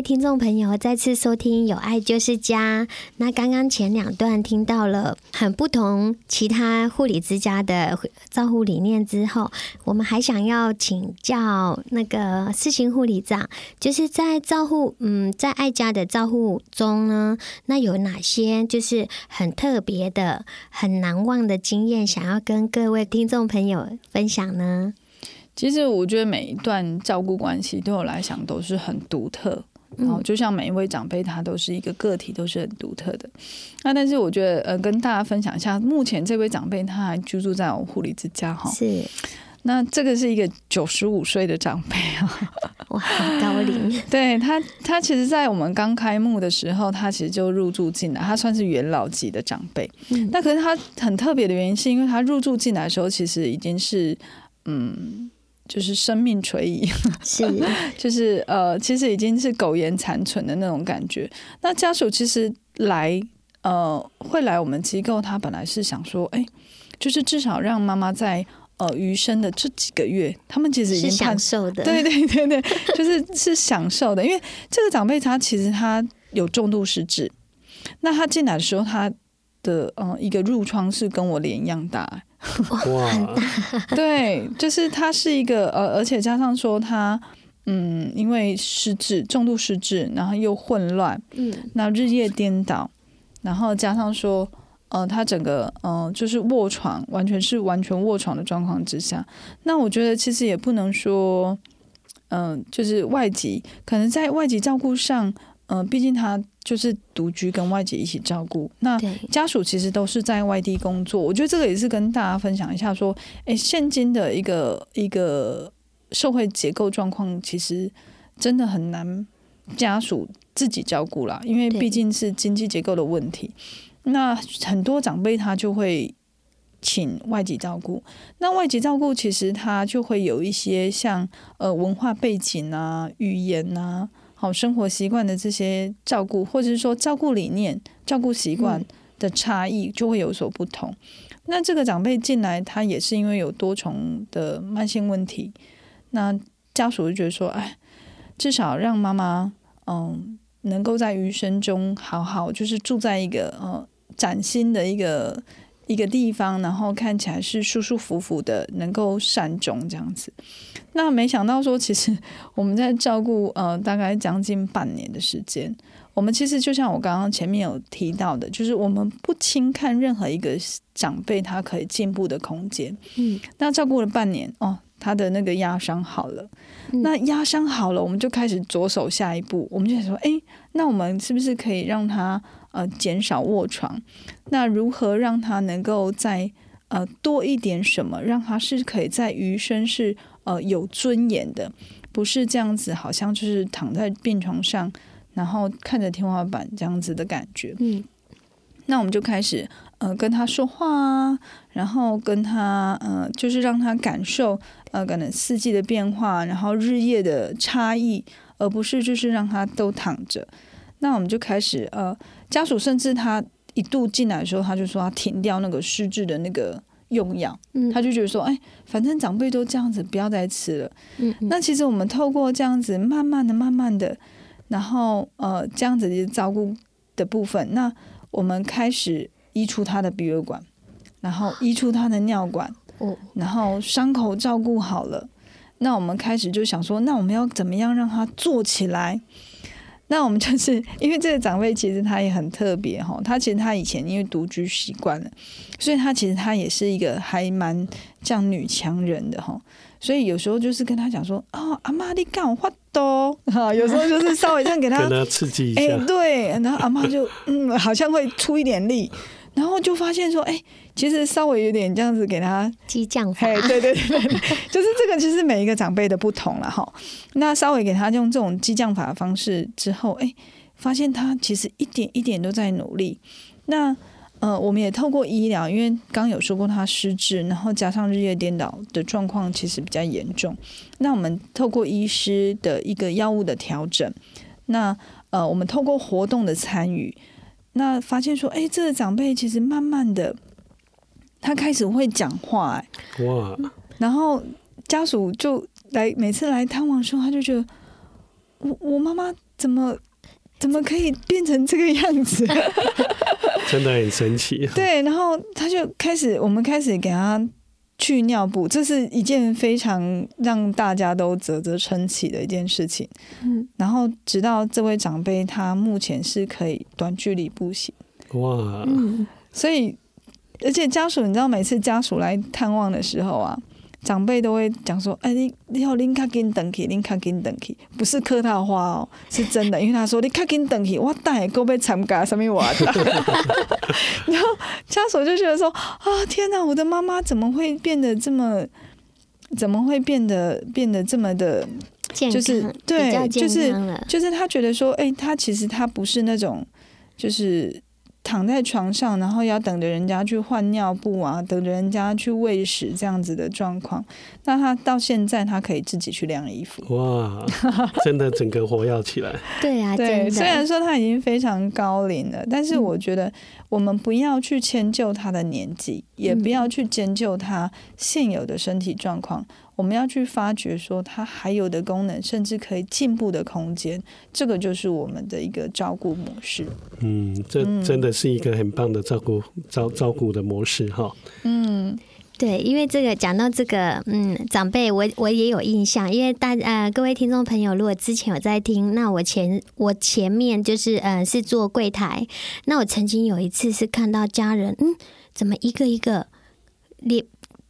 听众朋友再次收听《有爱就是家》。那刚刚前两段听到了很不同其他护理之家的照护理念之后，我们还想要请教那个四星护理长，就是在照护，嗯，在爱家的照护中呢，那有哪些就是很特别的、很难忘的经验，想要跟各位听众朋友分享呢？其实我觉得每一段照顾关系对我来讲都是很独特，然后就像每一位长辈，他都是一个个体，都是很独特的。那但是我觉得，呃，跟大家分享一下，目前这位长辈他还居住在我护理之家哈。是。那这个是一个九十五岁的长辈啊，哇，很高龄。对他，他其实，在我们刚开幕的时候，他其实就入住进来，他算是元老级的长辈。嗯。那可是他很特别的原因，是因为他入住进来的时候，其实已经是嗯。就是生命垂危，是，就是呃，其实已经是苟延残存的那种感觉。那家属其实来呃会来我们机构，他本来是想说，哎，就是至少让妈妈在呃余生的这几个月，他们其实已经享受的，对对对对，就是是享受的。因为这个长辈他其实他有重度失智，那他进来的时候，他的呃一个褥疮是跟我脸一样大。哇，对，就是他是一个呃，而且加上说他嗯，因为失智，重度失智，然后又混乱，嗯，那日夜颠倒，然后加上说呃，他整个呃就是卧床，完全是完全卧床的状况之下，那我觉得其实也不能说嗯、呃，就是外籍，可能在外籍照顾上。嗯、呃，毕竟他就是独居，跟外籍一起照顾。那家属其实都是在外地工作。我觉得这个也是跟大家分享一下，说，哎，现今的一个一个社会结构状况，其实真的很难家属自己照顾啦，因为毕竟是经济结构的问题。那很多长辈他就会请外籍照顾。那外籍照顾其实他就会有一些像呃文化背景啊、语言啊。好生活习惯的这些照顾，或者是说照顾理念、照顾习惯的差异，就会有所不同。嗯。那这个长辈进来，他也是因为有多重的慢性问题，那家属就觉得说，哎，至少让妈妈嗯能够在余生中好好，就是住在一个呃崭新的一个一个地方，然后看起来是舒舒服服的，能够善终这样子。那没想到说，其实我们在照顾呃大概将近半年的时间，我们其实就像我刚刚前面有提到的，就是我们不轻看任何一个长辈他可以进步的空间。嗯，那照顾了半年哦，他的那个压伤好了，嗯、那压伤好了，我们就开始着手下一步，我们就想说，哎，那我们是不是可以让他呃减少卧床？那如何让他能够在呃多一点什么，让他是可以在余生是。呃，有尊严的，不是这样子，好像就是躺在病床上，然后看着天花板这样子的感觉。嗯，那我们就开始呃跟他说话啊，然后跟他呃就是让他感受呃可能四季的变化，然后日夜的差异，而不是就是让他都躺着。那我们就开始呃家属甚至他一度进来的时候，他就说他停掉那个失智的那个。用药，他就觉得说，哎，反正长辈都这样子，不要再吃了。嗯，那其实我们透过这样子，慢慢的、慢慢的，然后呃，这样子的照顾的部分，那我们开始移除他的鼻胃管，然后移除他的尿管，哦，然后伤口照顾好了，那我们开始就想说，那我们要怎么样让他坐起来？那我们就是因为这个长辈其实他也很特别哈，他其实他以前因为独居习惯了，所以他其实他也是一个还蛮像女强人的哈，所以有时候就是跟他讲说哦，阿妈你干我发抖哈，有时候就是稍微这样给他，跟他刺激一下，哎、欸、对，然后阿妈就嗯好像会出一点力。然后就发现说，哎，其实稍微有点这样子给他激将法，对对对，就是这个，其实每一个长辈的不同了哈。那稍微给他用这种激将法的方式之后，哎，发现他其实一点一点都在努力。那呃，我们也透过医疗，因为刚有说过他失智，然后加上日夜颠倒的状况其实比较严重。那我们透过医师的一个药物的调整，那呃，我们透过活动的参与。那发现说，哎、欸，这个长辈其实慢慢的，他开始会讲话，哎，哇！然后家属就来每次来探望的时候，他就觉得我我妈妈怎么怎么可以变成这个样子？真的很神奇。对，然后他就开始，我们开始给他去尿布，这是一件非常让大家都啧啧称奇的一件事情。嗯，然后直到这位长辈，他目前是可以短距离步行。哇，所以而且家属，你知道，每次家属来探望的时候啊。长辈都会讲说：“哎，你你好，你卡紧等起，你卡紧等起，不是客套话哦，是真的。因为他说你卡紧等起，我带够被参加什么玩的。然后家属就觉得说：啊，天哪，我的妈妈怎么会变得这么，怎么会变得变得这么的，就是对，就是就是他觉得说，哎，他其实他不是那种，就是。”躺在床上，然后要等着人家去换尿布啊，等着人家去喂食这样子的状况。那他到现在，他可以自己去晾衣服。哇，真的整个活跃起来。对啊，对。虽然说他已经非常高龄了，但是我觉得我们不要去迁就他的年纪，嗯、也不要去迁就他现有的身体状况。我们要去发掘说它还有的功能，甚至可以进步的空间，这个就是我们的一个照顾模式。嗯，这真的是一个很棒的照顾照照顾的模式哈。嗯，对，因为这个讲到这个，嗯，长辈我我也有印象，因为大呃各位听众朋友，如果之前有在听，那我前我前面就是呃是做柜台，那我曾经有一次是看到家人，嗯，怎么一个一个脸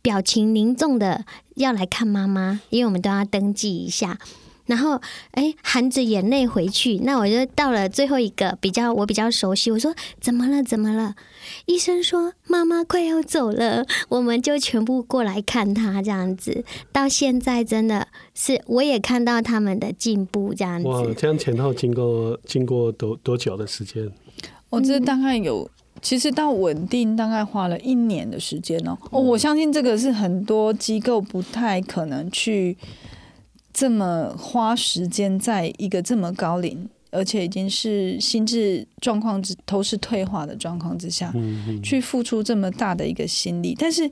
表情凝重的。要来看妈妈，因为我们都要登记一下，然后哎，含着眼泪回去。那我就到了最后一个比较我比较熟悉，我说怎么了？怎么了？医生说妈妈快要走了，我们就全部过来看她这样子。到现在真的是我也看到他们的进步这样子。哇，这样前后经过经过多多久的时间？我这大概有。其实到稳定大概花了一年的时间哦。哦，我相信这个是很多机构不太可能去这么花时间，在一个这么高龄，而且已经是心智状况之都是退化的状况之下，去付出这么大的一个心力。但是，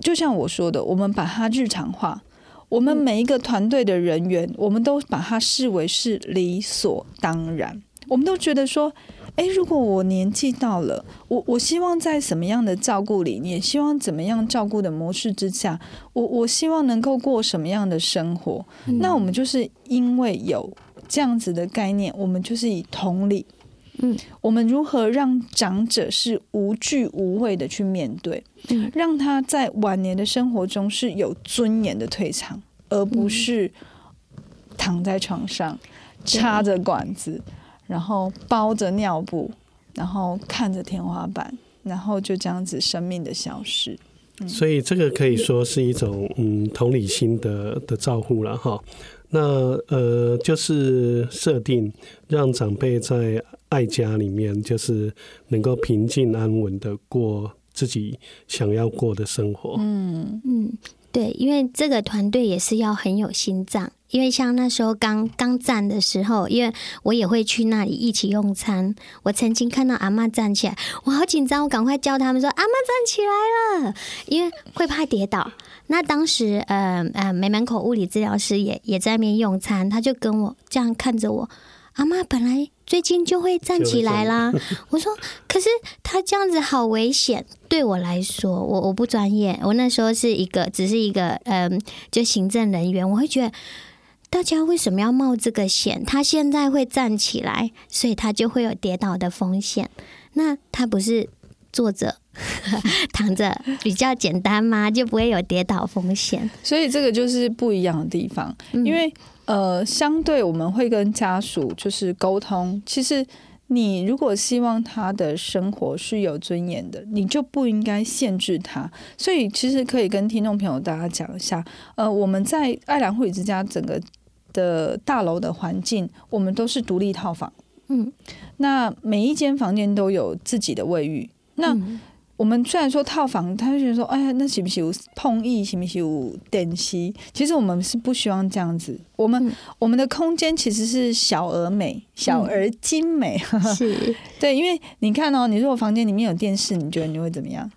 就像我说的，我们把它日常化，我们每一个团队的人员，我们都把它视为是理所当然，我们都觉得说。哎，如果我年纪到了，我我希望在什么样的照顾理念，希望怎么样照顾的模式之下，我我希望能够过什么样的生活？嗯、那我们就是因为有这样子的概念，我们就是以同理，嗯，我们如何让长者是无惧无畏的去面对，嗯，让他在晚年的生活中是有尊严的退场，而不是躺在床上插着管子。然后包着尿布，然后看着天花板，然后就这样子生命的消失。嗯、所以这个可以说是一种嗯同理心的的照顾了哈。那呃就是设定让长辈在爱家里面，就是能够平静安稳的过自己想要过的生活。嗯嗯，对，因为这个团队也是要很有心脏。因为像那时候刚刚站的时候，因为我也会去那里一起用餐。我曾经看到阿嬷站起来，我好紧张，我赶快叫他们说：“阿嬷站起来了！”因为会怕跌倒。那当时，呃呃，美门口物理治疗师也也在那边用餐，他就跟我这样看着我：“阿嬷本来最近就会站起来啦。”我说：“可是他这样子好危险，对我来说，我我不专业。我那时候是一个，只是一个，嗯、就行政人员，我会觉得。”大家为什么要冒这个险？他现在会站起来，所以他就会有跌倒的风险。那他不是坐着、躺着比较简单吗？就不会有跌倒风险。所以这个就是不一样的地方。因为呃，相对我们会跟家属就是沟通。其实你如果希望他的生活是有尊严的，你就不应该限制他。所以其实可以跟听众朋友大家讲一下。呃，我们在爱兰护理之家整个。的大楼的环境，我们都是独立套房。嗯，那每一间房间都有自己的卫浴。那我们虽然说套房，他就觉得说，哎呀，那行不行有碰意，行不行有电吸？其实我们是不希望这样子。我们、嗯、我们的空间其实是小而美，小而精美。嗯、是对，因为你看哦，你如果房间里面有电视，你觉得你会怎么样？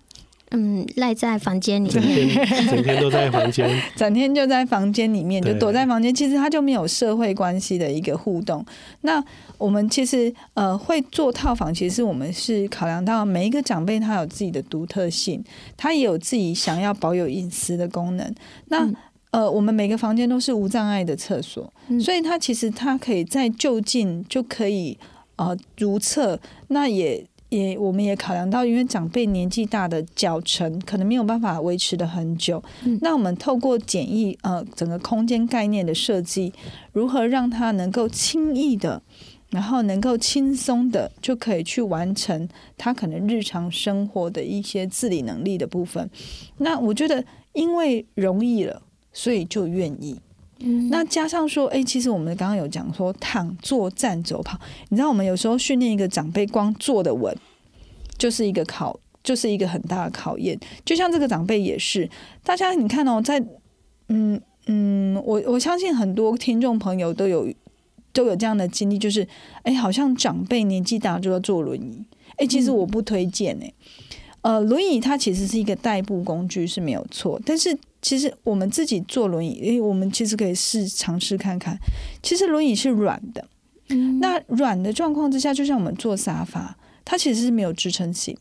嗯，赖在房间里整面，天 整天都在房间，整天就在房间里面，就躲在房间，其实他就没有社会关系的一个互动。那我们其实呃会做套房，其实我们是考量到每一个长辈他有自己的独特性，他也有自己想要保有隐私的功能。那、嗯呃，我们每个房间都是无障碍的厕所，嗯所以他其实他可以在就近就可以呃如厕，那也。也，我们也考量到，因为长辈年纪大的脚程可能没有办法维持得很久，嗯那我们透过简易呃整个空间概念的设计，如何让他能够轻易的，然后能够轻松的就可以去完成他可能日常生活的一些自理能力的部分。那我觉得，因为容易了，所以就愿意。那加上说，哎、其实我们刚刚有讲说，躺、坐、站、走、跑。你知道，我们有时候训练一个长辈，光坐的稳，就是一个考，就是一个很大的考验。就像这个长辈也是，大家你看哦，在嗯嗯，我我相信很多听众朋友都有都有这样的经历，就是哎，好像长辈年纪大就要坐轮椅，哎，其实我不推荐哎。呃，轮椅它其实是一个代步工具是没有错，但是其实我们自己坐轮椅，诶，我们其实可以试尝试看看。其实轮椅是软的，嗯那软的状况之下，就像我们坐沙发，它其实是没有支撑性。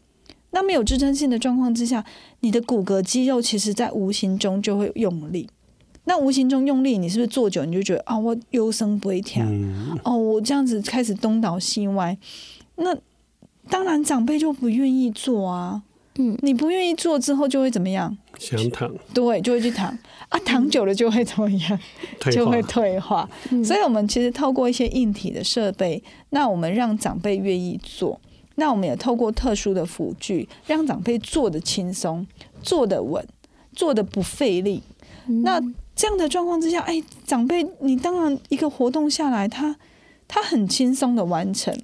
那没有支撑性的状况之下，你的骨骼肌肉其实在无形中就会用力。那无形中用力，你是不是坐久你就觉得啊，我腰酸背痛，嗯，哦，我这样子开始东倒西歪。那当然长辈就不愿意坐啊。嗯，你不愿意做之后就会怎么样？想躺对，就会去躺啊，躺久了就会怎么样？退化就会退化。嗯所以，我们其实透过一些硬体的设备，那我们让长辈愿意做。那我们也透过特殊的辅具，让长辈坐的轻松、坐的稳、坐的不费力。嗯那这样的状况之下，哎，长辈你当然一个活动下来，他他很轻松的完成，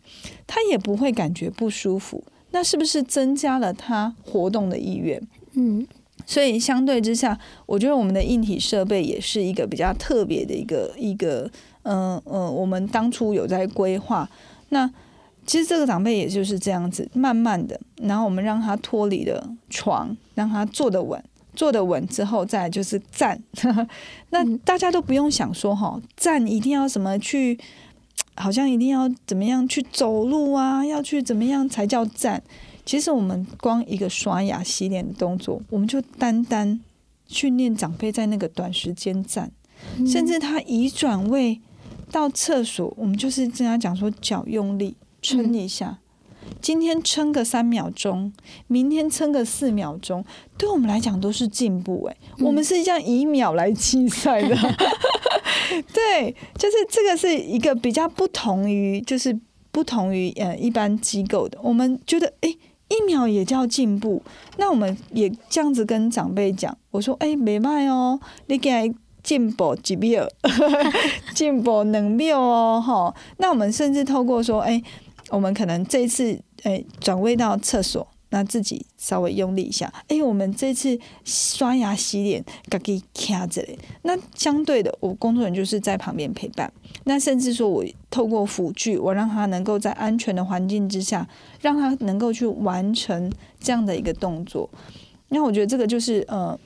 他也不会感觉不舒服。那是不是增加了他活动的意愿？嗯所以相对之下，我觉得我们的硬体设备也是一个比较特别的一个一个，嗯、呃、嗯、呃，我们当初有在规划。那其实这个长辈也就是这样子，慢慢的，然后我们让他脱离了床，让他坐得稳，坐得稳之后，再就是站。那大家都不用想说哈，站一定要什么去，好像一定要怎么样去走路啊，要去怎么样才叫站。其实我们光一个刷牙、洗脸的动作，我们就单单训练长辈在那个短时间站，甚至他移转位到厕所，我们就是跟他讲说脚用力撑一下，今天撑个三秒钟，明天撑个四秒钟，对我们来讲都是进步哎、欸，我们是这样以秒来计赛的，对，就是这个是一个比较不同于，就是不同于呃一般机构的，我们觉得哎。诶一秒也叫进步，那我们也这样子跟长辈讲，我说：“哎、欸，没卖哦，你给进步几秒，进步两秒哦，哈。”那我们甚至透过说：“哎、欸，我们可能这次诶转位到厕所，那自己稍微用力一下。哎、我们这次刷牙洗脸，自己卡着嘞。那相对的，我工作人员就是在旁边陪伴。那甚至说我透过辅具，我让他能够在安全的环境之下。”让他能够去完成这样的一个动作，那我觉得这个就是呃，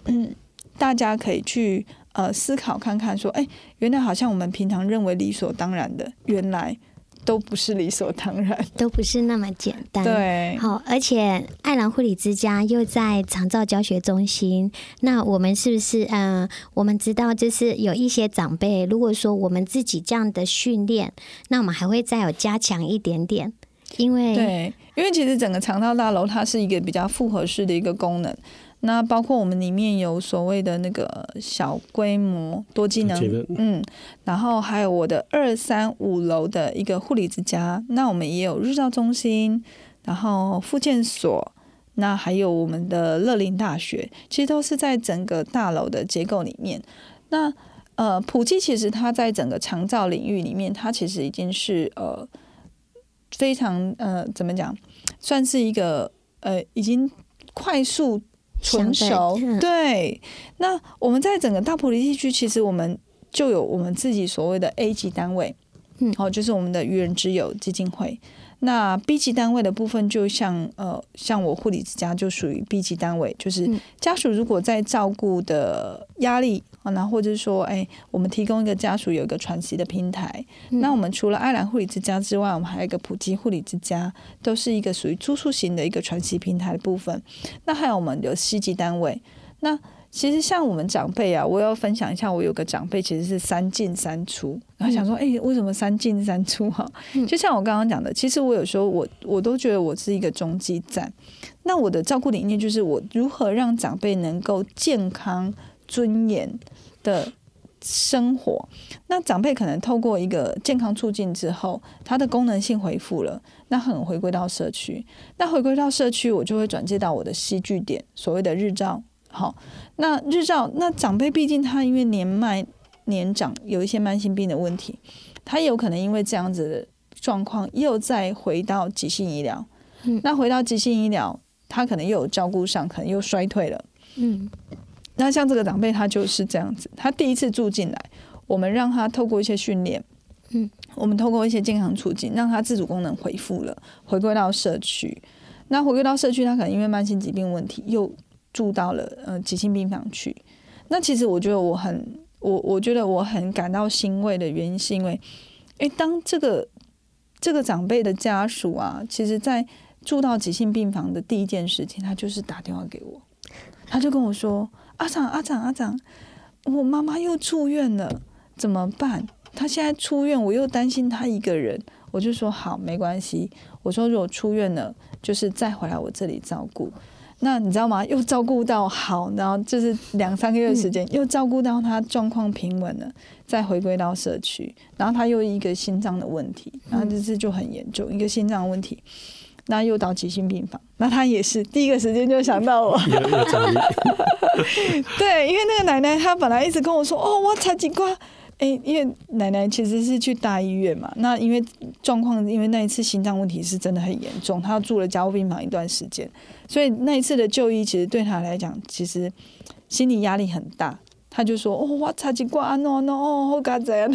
大家可以去呃思考看看，说，哎，原来好像我们平常认为理所当然的，原来都不是理所当然，都不是那么简单。对，好，而且爱兰护理之家又在长照教学中心，那我们是不是嗯、呃，我们知道就是有一些长辈，如果说我们自己这样的训练，那我们还会再有加强一点点。因为对，因为其实整个肠道大楼它是一个比较复合式的一个功能，那包括我们里面有所谓的那个小规模多机能，嗯，然后还有我的二三五楼的一个护理之家，那我们也有日照中心，然后复健所，那还有我们的乐林大学，其实都是在整个大楼的结构里面。那呃，普济其实它在整个长照领域里面，它其实已经是呃。非常呃，怎么讲，算是一个呃，已经快速纯熟。对，那我们在整个大埔里地区，其实我们就有我们自己所谓的 A 级单位。嗯，好，就是我们的愚人之友基金会。那 B 级单位的部分，就像呃，像我护理之家就属于 B 级单位，就是家属如果在照顾的压力啊，那或者说，哎，我们提供一个家属有一个喘息的平台。嗯、那我们除了爱兰护理之家之外，我们还有一个普及护理之家，都是一个属于住宿型的一个喘息平台的部分。那还有我们有 C 级单位，那。其实像我们长辈啊，我要分享一下，我有个长辈其实是三进三出，然后想说，哎、欸，为什么三进三出哈？就像我刚刚讲的，其实我有时候我我都觉得我是一个中继站。那我的照顾理念就是，我如何让长辈能够健康尊严的生活。那长辈可能透过一个健康促进之后，他的功能性恢复了，那很回归到社区。那回归到社区，我就会转接到我的戏剧点，所谓的日照。好，那日照那长辈，毕竟他因为年迈年长，有一些慢性病的问题，他有可能因为这样子的状况，又再回到急性医疗。嗯，那回到急性医疗，他可能又有照顾上，可能又衰退了。嗯，那像这个长辈，他就是这样子，他第一次住进来，我们让他透过一些训练，嗯，我们透过一些健康促进，让他自主功能恢复了，回归到社区。那回归到社区，他可能因为慢性疾病问题又。住到了呃急性病房去，那其实我觉得我很我我觉得我很感到欣慰的原因是因为，诶，当这个这个长辈的家属啊，其实在住到急性病房的第一件事情，他就是打电话给我，他就跟我说：“阿长阿长阿长，我妈妈又住院了，怎么办？她现在出院，我又担心她一个人。”我就说：“好，没关系。”我说：“如果出院了，就是再回来我这里照顾。”那你知道吗？又照顾到好，然后就是两三个月的时间，又照顾到他状况平稳了，再回归到社区。然后他又一个心脏的问题，然后这次就很严重，一个心脏问题，那又到急性病房。那他也是第一个时间就想到我。对，因为那个奶奶她本来一直跟我说：“哦，我插几瓜。”哎，因为奶奶其实是去大医院嘛，那因为状况，因为那一次心脏问题是真的很严重，她住了加护病房一段时间，所以那一次的就医其实对她来讲，其实心理压力很大。她就说：“哦，我插几瓜啊，no no，哦，好嘎子啊。”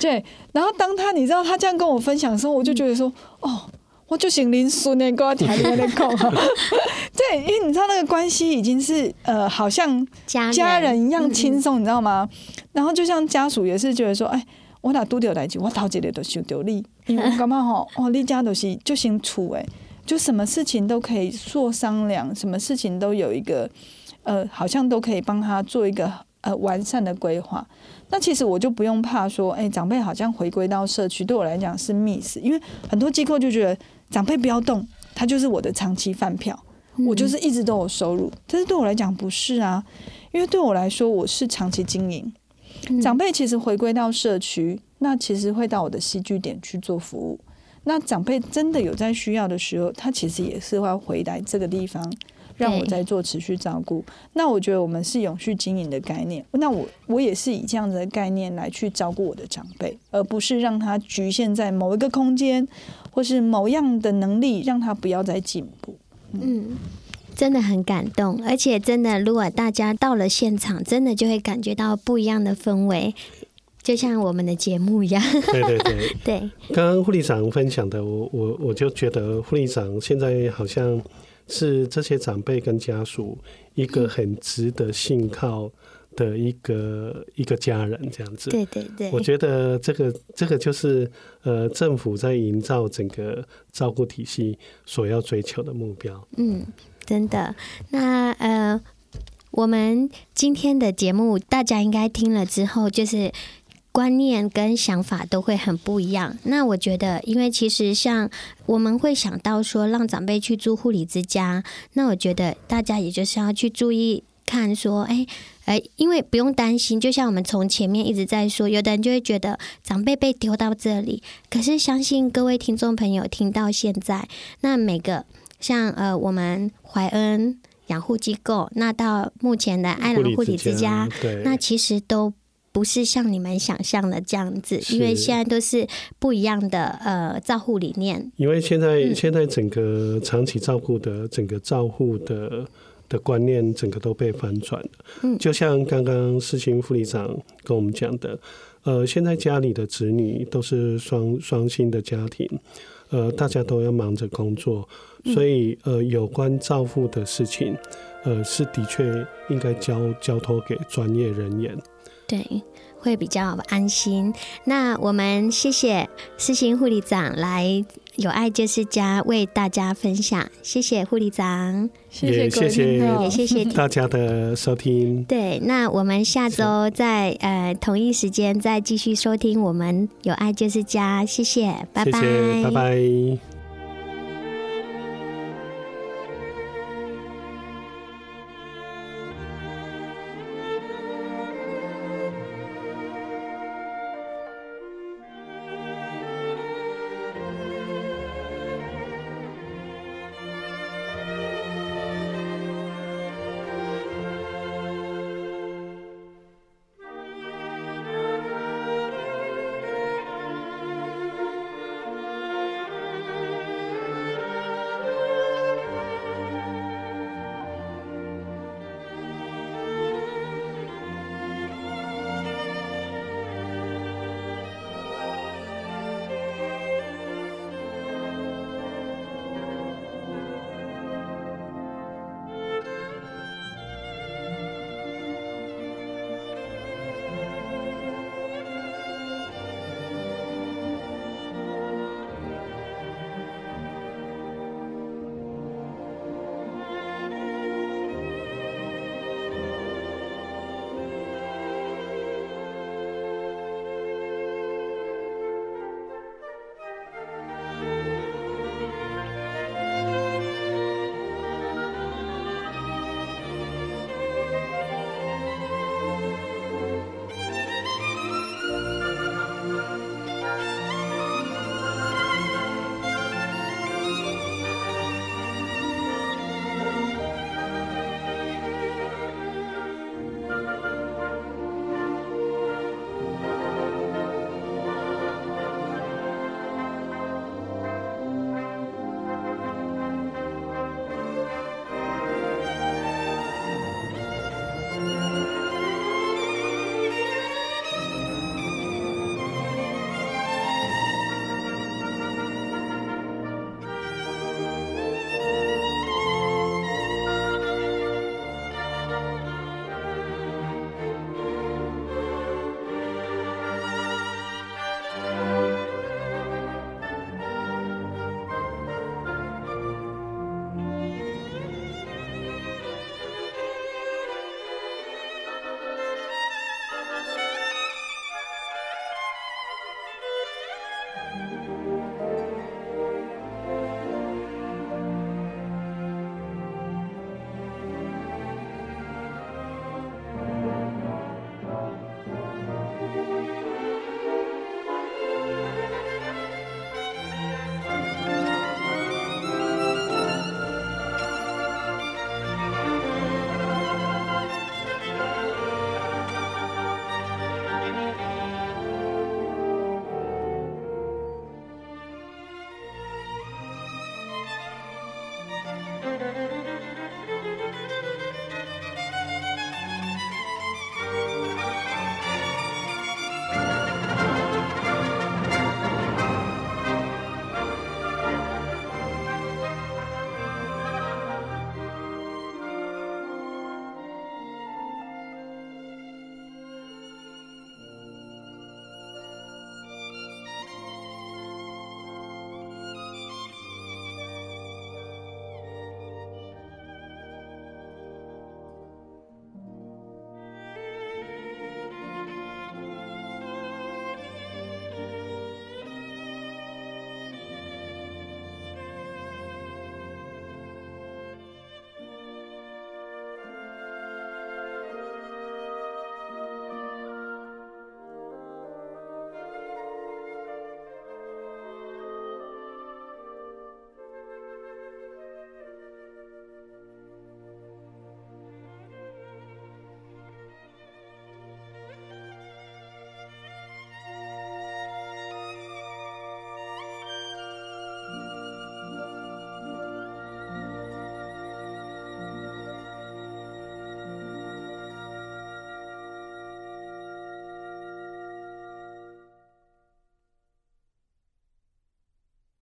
对，然后当她你知道她这样跟我分享的时候，我就觉得说：“哦。”我就姓林孙的，跟我听你在讲哈。对，因为你知道那个关系已经是呃，好像家人一样轻松，你知道吗？然后就像家属也是觉得说，哎，我俩拄着代志，我头一个都想到你，因为我感觉吼，哦，你家都是就姓楚哎，就什么事情都可以做商量，什么事情都有一个呃，好像都可以帮他做一个呃完善的规划。那其实我就不用怕说，哎，长辈好像回归到社区，对我来讲是 miss，因为很多机构就觉得。长辈不要动，他就是我的长期饭票，我就是一直都有收入。但是对我来讲不是啊，因为对我来说我是长期经营。长辈其实回归到社区，那其实会到我的戏剧点去做服务。那长辈真的有在需要的时候，他其实也是会回来这个地方。让我在做持续照顾，那我觉得我们是永续经营的概念。那我我也是以这样子的概念来去照顾我的长辈，而不是让他局限在某一个空间，或是某样的能力，让他不要再进步。嗯，嗯，真的很感动，而且真的，如果大家到了现场，真的就会感觉到不一样的氛围，就像我们的节目一样。对对对对。刚刚护理长分享的，我我我就觉得护理长现在好像。是这些长辈跟家属一个很值得信靠的一个一个家人，这样子。对对对，我觉得这个这个就是呃，政府在营造整个照顾体系所要追求的目标。嗯，真的。那呃，我们今天的节目大家应该听了之后，就是。观念跟想法都会很不一样。那我觉得，因为其实像我们会想到说，让长辈去住护理之家，那我觉得大家也就是要去注意看说，哎，哎，因为不用担心。就像我们从前面一直在说，有的人就会觉得长辈被丢到这里，可是相信各位听众朋友听到现在，那每个像呃我们怀恩养护机构，那到目前的爱兰护理之家，那其实都。不是像你们想象的这样子，因为现在都是不一样的呃照护理念。因为现在、嗯、现在整个长期照顾的整个照护的的观念，整个都被翻转了。嗯，就像刚刚世青副理长跟我们讲的，呃，现在家里的子女都是双双薪的家庭，呃，大家都要忙着工作，所以呃，有关照护的事情，呃，是的确应该交交托给专业人员。对。会比较安心。那我们谢谢思行护理长来有爱就是家为大家分享，谢谢护理长，谢谢谢谢，也谢谢 大家的收听。对，那我们下周再呃同一时间再继续收听我们有爱就是家，谢谢，拜拜，谢谢，拜拜。